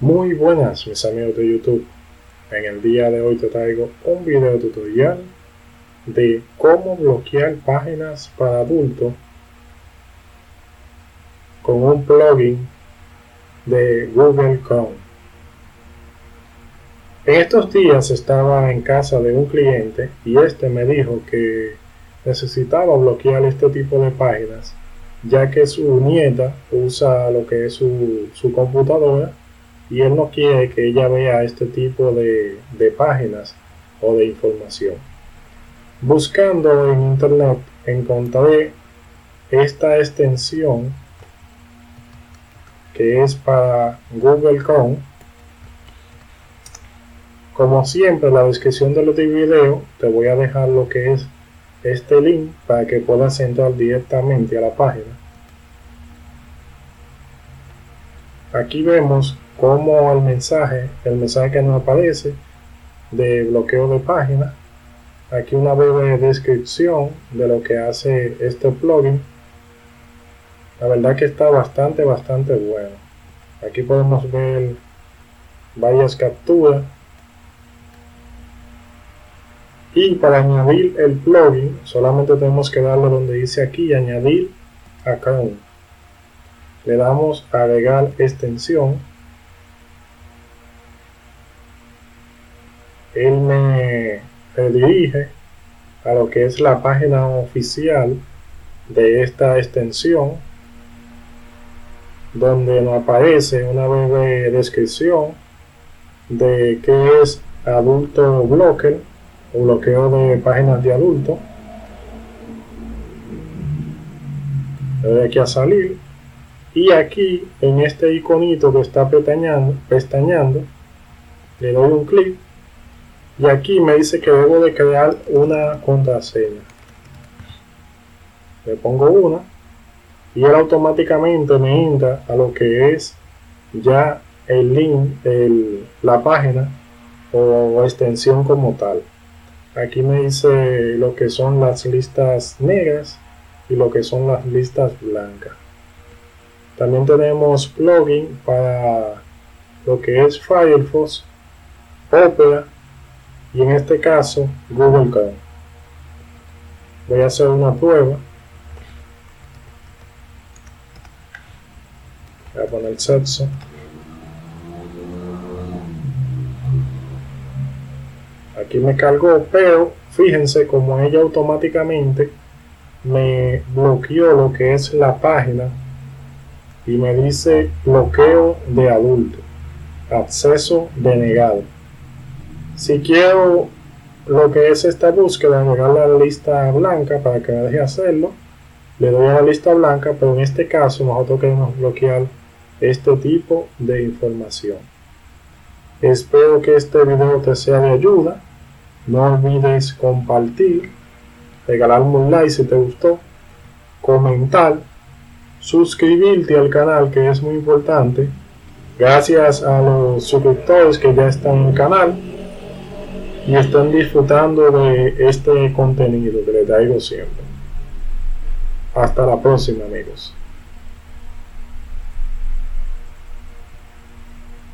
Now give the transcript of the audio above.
Muy buenas mis amigos de YouTube. En el día de hoy te traigo un video tutorial de cómo bloquear páginas para adultos con un plugin de Google Chrome. En estos días estaba en casa de un cliente y este me dijo que necesitaba bloquear este tipo de páginas ya que su nieta usa lo que es su, computadora y él no quiere que ella vea este tipo de, de páginas o de información. Buscando en internet encontré esta extensión que es para Google Chrome. Como siempre, en la descripción del video te voy a dejar lo que es este link para que puedas entrar directamente a la página. Aquí vemos cómo el mensaje, el mensaje que nos aparece de bloqueo de página. Aquí una breve descripción de lo que hace este plugin. La verdad que está bastante, bastante bueno. Aquí podemos ver varias capturas y para añadir el plugin solamente tenemos que darle donde dice aquí añadir account le damos agregar extensión él me redirige a lo que es la página oficial de esta extensión donde nos aparece una breve descripción de qué es adulto blocker bloqueo de páginas de adultos. Le doy aquí a salir. Y aquí en este iconito que está pestañando, pestañando le doy un clic. Y aquí me dice que debo de crear una contraseña. Le pongo una. Y él automáticamente me entra a lo que es ya el link, el, la página o extensión como tal. Aquí me dice lo que son las listas negras y lo que son las listas blancas. También tenemos plugin para lo que es Firefox, Opera y en este caso Google Chrome. Voy a hacer una prueba. Voy a poner sexo. aquí me cargó, pero fíjense como ella automáticamente me bloqueó lo que es la página y me dice bloqueo de adulto, acceso denegado. Si quiero lo que es esta búsqueda, agregar la lista blanca para que me deje hacerlo, le doy a la lista blanca, pero en este caso nosotros queremos bloquear este tipo de información. Espero que este video te sea de ayuda. No olvides compartir, regalarme un like si te gustó, comentar, suscribirte al canal que es muy importante. Gracias a los suscriptores que ya están en el canal y están disfrutando de este contenido que les traigo siempre. Hasta la próxima amigos.